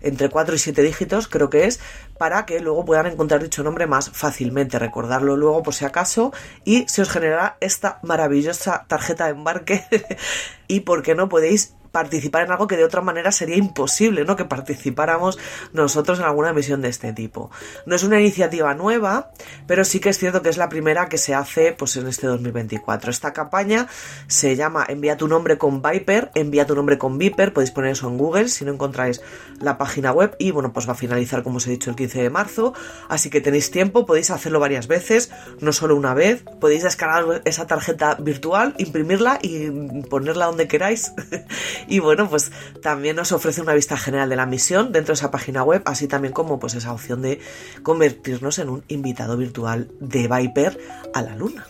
entre 4 y 7 dígitos, creo que es, para que luego puedan encontrar dicho nombre más fácilmente, recordarlo luego por si acaso y se os generará esta maravillosa tarjeta de embarque y por qué no podéis participar en algo que de otra manera sería imposible, ¿no? Que participáramos nosotros en alguna misión de este tipo. No es una iniciativa nueva, pero sí que es cierto que es la primera que se hace pues en este 2024. Esta campaña se llama Envía tu nombre con Viper, envía tu nombre con Viper, podéis poner eso en Google si no encontráis la página web y bueno, pues va a finalizar como os he dicho el 15 de marzo, así que tenéis tiempo, podéis hacerlo varias veces, no solo una vez, podéis descargar esa tarjeta virtual, imprimirla y ponerla donde queráis Y bueno, pues también nos ofrece una vista general de la misión dentro de esa página web, así también como pues esa opción de convertirnos en un invitado virtual de Viper a la Luna.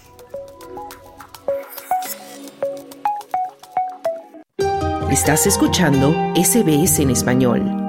Estás escuchando SBS en español.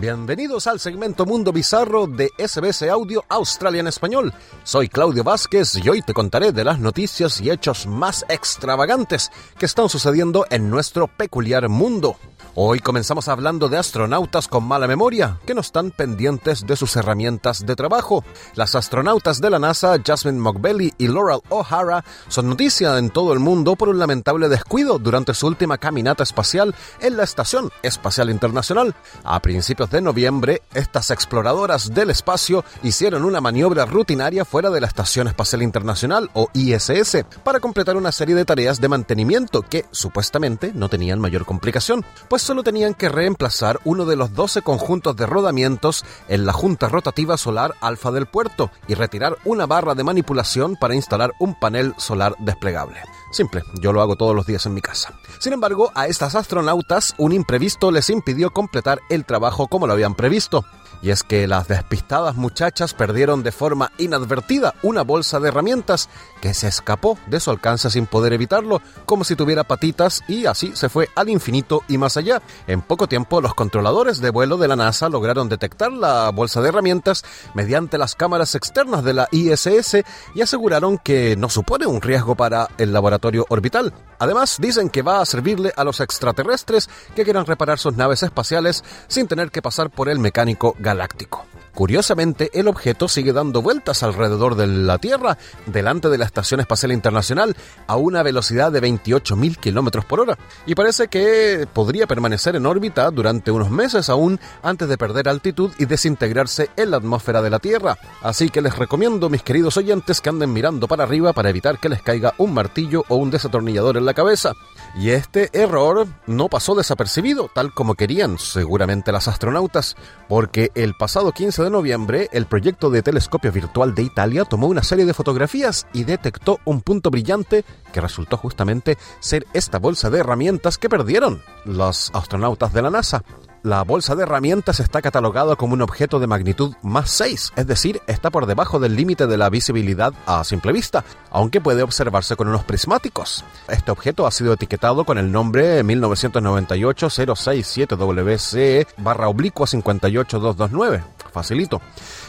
Bienvenidos al segmento Mundo Bizarro de SBS Audio Australia en Español. Soy Claudio Vázquez y hoy te contaré de las noticias y hechos más extravagantes que están sucediendo en nuestro peculiar mundo. Hoy comenzamos hablando de astronautas con mala memoria, que no están pendientes de sus herramientas de trabajo. Las astronautas de la NASA, Jasmine Mockbelly y Laurel O'Hara, son noticia en todo el mundo por un lamentable descuido durante su última caminata espacial en la Estación Espacial Internacional. A principios de noviembre, estas exploradoras del espacio hicieron una maniobra rutinaria fuera de la Estación Espacial Internacional, o ISS, para completar una serie de tareas de mantenimiento que, supuestamente, no tenían mayor complicación, pues solo tenían que reemplazar uno de los 12 conjuntos de rodamientos en la junta rotativa solar alfa del puerto y retirar una barra de manipulación para instalar un panel solar desplegable. Simple, yo lo hago todos los días en mi casa. Sin embargo, a estas astronautas un imprevisto les impidió completar el trabajo como lo habían previsto. Y es que las despistadas muchachas perdieron de forma inadvertida una bolsa de herramientas que se escapó de su alcance sin poder evitarlo, como si tuviera patitas y así se fue al infinito y más allá. En poco tiempo los controladores de vuelo de la NASA lograron detectar la bolsa de herramientas mediante las cámaras externas de la ISS y aseguraron que no supone un riesgo para el laboratorio orbital. Además, dicen que va a servirle a los extraterrestres que quieran reparar sus naves espaciales sin tener que pasar por el mecánico galáctico. Curiosamente, el objeto sigue dando vueltas alrededor de la Tierra, delante de la Estación Espacial Internacional, a una velocidad de 28.000 kilómetros por hora, y parece que podría permanecer en órbita durante unos meses aún antes de perder altitud y desintegrarse en la atmósfera de la Tierra. Así que les recomiendo, mis queridos oyentes, que anden mirando para arriba para evitar que les caiga un martillo o un desatornillador en la cabeza. Y este error no pasó desapercibido, tal como querían seguramente las astronautas, porque el pasado 15 de noviembre el proyecto de telescopio virtual de Italia tomó una serie de fotografías y detectó un punto brillante que resultó justamente ser esta bolsa de herramientas que perdieron los astronautas de la NASA la bolsa de herramientas está catalogada como un objeto de magnitud más 6, es decir, está por debajo del límite de la visibilidad a simple vista, aunque puede observarse con unos prismáticos. Este objeto ha sido etiquetado con el nombre 1998-067WC barra oblicua 58229, facilito,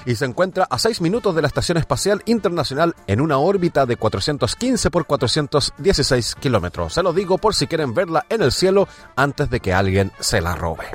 y se encuentra a 6 minutos de la Estación Espacial Internacional en una órbita de 415 por 416 kilómetros. Se lo digo por si quieren verla en el cielo antes de que alguien se la robe.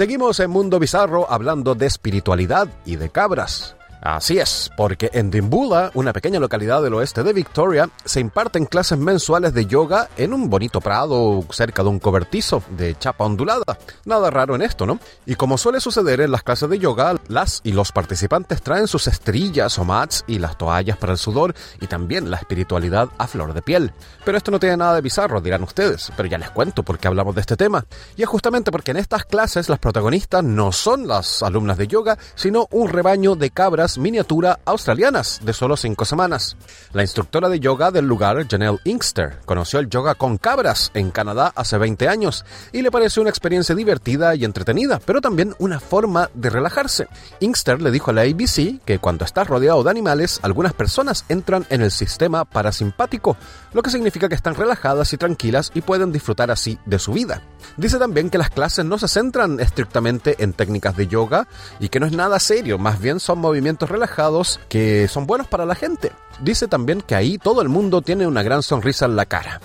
Seguimos en Mundo Bizarro hablando de espiritualidad y de cabras. Así es, porque en Dimbula, una pequeña localidad del oeste de Victoria, se imparten clases mensuales de yoga en un bonito prado cerca de un cobertizo de chapa ondulada. Nada raro en esto, ¿no? Y como suele suceder en las clases de yoga, las y los participantes traen sus estrellas o mats y las toallas para el sudor y también la espiritualidad a flor de piel. Pero esto no tiene nada de bizarro, dirán ustedes, pero ya les cuento por qué hablamos de este tema. Y es justamente porque en estas clases las protagonistas no son las alumnas de yoga, sino un rebaño de cabras miniatura australianas de solo 5 semanas. La instructora de yoga del lugar, Janelle Inkster, conoció el yoga con cabras en Canadá hace 20 años y le pareció una experiencia divertida y entretenida, pero también una forma de relajarse. Inkster le dijo a la ABC que cuando estás rodeado de animales, algunas personas entran en el sistema parasimpático, lo que significa que están relajadas y tranquilas y pueden disfrutar así de su vida. Dice también que las clases no se centran estrictamente en técnicas de yoga y que no es nada serio, más bien son movimientos relajados que son buenos para la gente. Dice también que ahí todo el mundo tiene una gran sonrisa en la cara.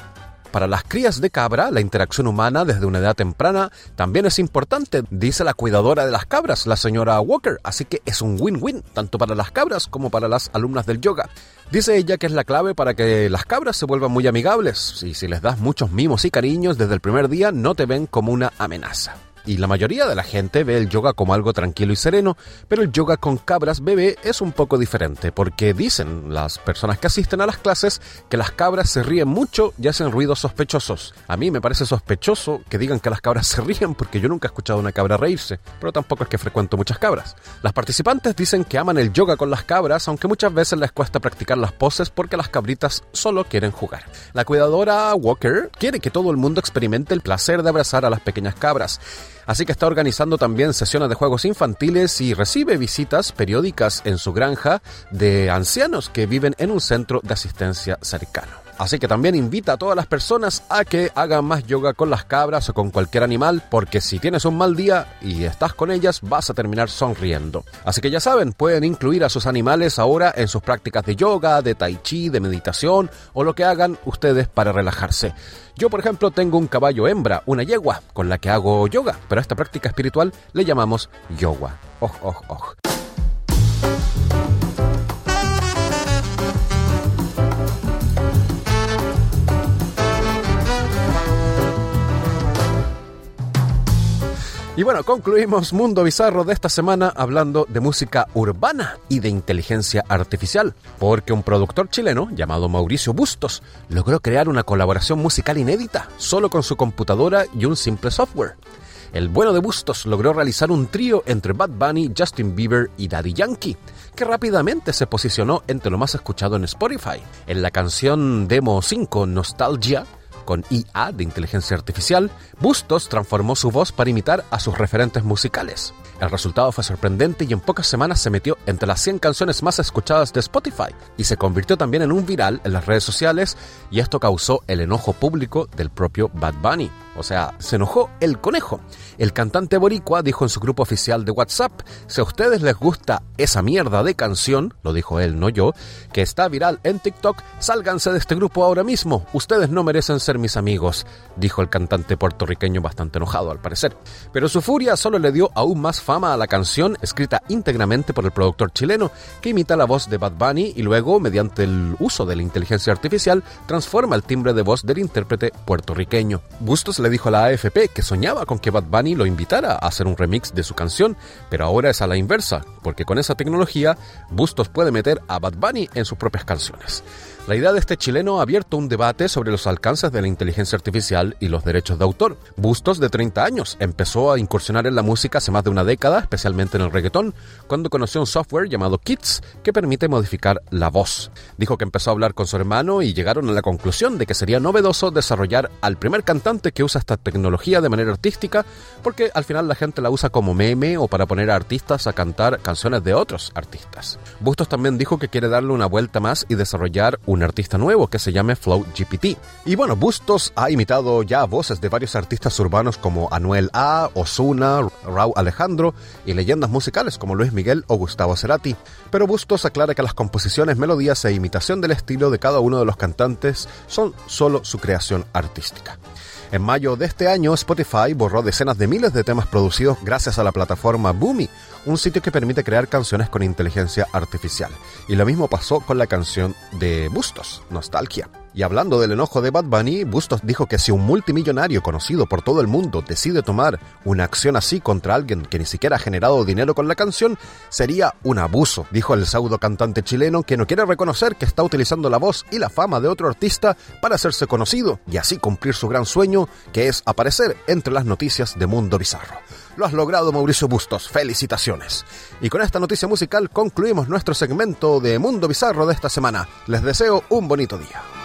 Para las crías de cabra, la interacción humana desde una edad temprana también es importante, dice la cuidadora de las cabras, la señora Walker, así que es un win-win, tanto para las cabras como para las alumnas del yoga. Dice ella que es la clave para que las cabras se vuelvan muy amigables, y si les das muchos mimos y cariños desde el primer día no te ven como una amenaza y la mayoría de la gente ve el yoga como algo tranquilo y sereno, pero el yoga con cabras bebé es un poco diferente, porque dicen las personas que asisten a las clases que las cabras se ríen mucho y hacen ruidos sospechosos. A mí me parece sospechoso que digan que las cabras se ríen porque yo nunca he escuchado una cabra reírse, pero tampoco es que frecuento muchas cabras. Las participantes dicen que aman el yoga con las cabras, aunque muchas veces les cuesta practicar las poses porque las cabritas solo quieren jugar. La cuidadora Walker quiere que todo el mundo experimente el placer de abrazar a las pequeñas cabras así que está organizando también sesiones de juegos infantiles y recibe visitas periódicas en su granja de ancianos que viven en un centro de asistencia cercano. Así que también invita a todas las personas a que hagan más yoga con las cabras o con cualquier animal, porque si tienes un mal día y estás con ellas, vas a terminar sonriendo. Así que ya saben, pueden incluir a sus animales ahora en sus prácticas de yoga, de tai chi, de meditación o lo que hagan ustedes para relajarse. Yo, por ejemplo, tengo un caballo hembra, una yegua, con la que hago yoga, pero a esta práctica espiritual le llamamos yoga. Oj, oj, oj. Y bueno, concluimos Mundo Bizarro de esta semana hablando de música urbana y de inteligencia artificial, porque un productor chileno llamado Mauricio Bustos logró crear una colaboración musical inédita solo con su computadora y un simple software. el bueno de Bustos logró realizar un trío entre Bad Bunny, Justin Bieber y Daddy Yankee, que rápidamente se posicionó entre lo más escuchado en Spotify. En la canción Demo 5 Nostalgia, con IA de inteligencia artificial, Bustos transformó su voz para imitar a sus referentes musicales. El resultado fue sorprendente y en pocas semanas se metió entre las 100 canciones más escuchadas de Spotify y se convirtió también en un viral en las redes sociales y esto causó el enojo público del propio Bad Bunny. O sea, se enojó el conejo. El cantante boricua dijo en su grupo oficial de WhatsApp, si a ustedes les gusta esa mierda de canción, lo dijo él, no yo, que está viral en TikTok, sálganse de este grupo ahora mismo. Ustedes no merecen ser mis amigos, dijo el cantante puertorriqueño bastante enojado al parecer. Pero su furia solo le dio aún más fama a la canción, escrita íntegramente por el productor chileno, que imita la voz de Bad Bunny y luego, mediante el uso de la inteligencia artificial, transforma el timbre de voz del intérprete puertorriqueño. Bustos le dijo a la AFP que soñaba con que Bad Bunny lo invitara a hacer un remix de su canción, pero ahora es a la inversa, porque con esa tecnología Bustos puede meter a Bad Bunny en sus propias canciones. La idea de este chileno ha abierto un debate sobre los alcances de la inteligencia artificial y los derechos de autor. Bustos, de 30 años, empezó a incursionar en la música hace más de una década, especialmente en el reggaetón, cuando conoció un software llamado Kits que permite modificar la voz. Dijo que empezó a hablar con su hermano y llegaron a la conclusión de que sería novedoso desarrollar al primer cantante que usa esta tecnología de manera artística, porque al final la gente la usa como meme o para poner a artistas a cantar canciones de otros artistas. Bustos también dijo que quiere darle una vuelta más y desarrollar un artista nuevo que se llame Flow GPT. Y bueno, Bustos ha imitado ya voces de varios artistas urbanos como Anuel A, Osuna, Raúl Alejandro y leyendas musicales como Luis Miguel o Gustavo Cerati. Pero Bustos aclara que las composiciones, melodías e imitación del estilo de cada uno de los cantantes son solo su creación artística. En mayo de este año, Spotify borró decenas de miles de temas producidos gracias a la plataforma Boomy, un sitio que permite crear canciones con inteligencia artificial. Y lo mismo pasó con la canción de Bustos, Nostalgia. Y hablando del enojo de Bad Bunny, Bustos dijo que si un multimillonario conocido por todo el mundo decide tomar una acción así contra alguien que ni siquiera ha generado dinero con la canción, sería un abuso, dijo el pseudo cantante chileno que no quiere reconocer que está utilizando la voz y la fama de otro artista para hacerse conocido y así cumplir su gran sueño, que es aparecer entre las noticias de Mundo Bizarro. Lo has logrado, Mauricio Bustos. Felicitaciones. Y con esta noticia musical concluimos nuestro segmento de Mundo Bizarro de esta semana. Les deseo un bonito día.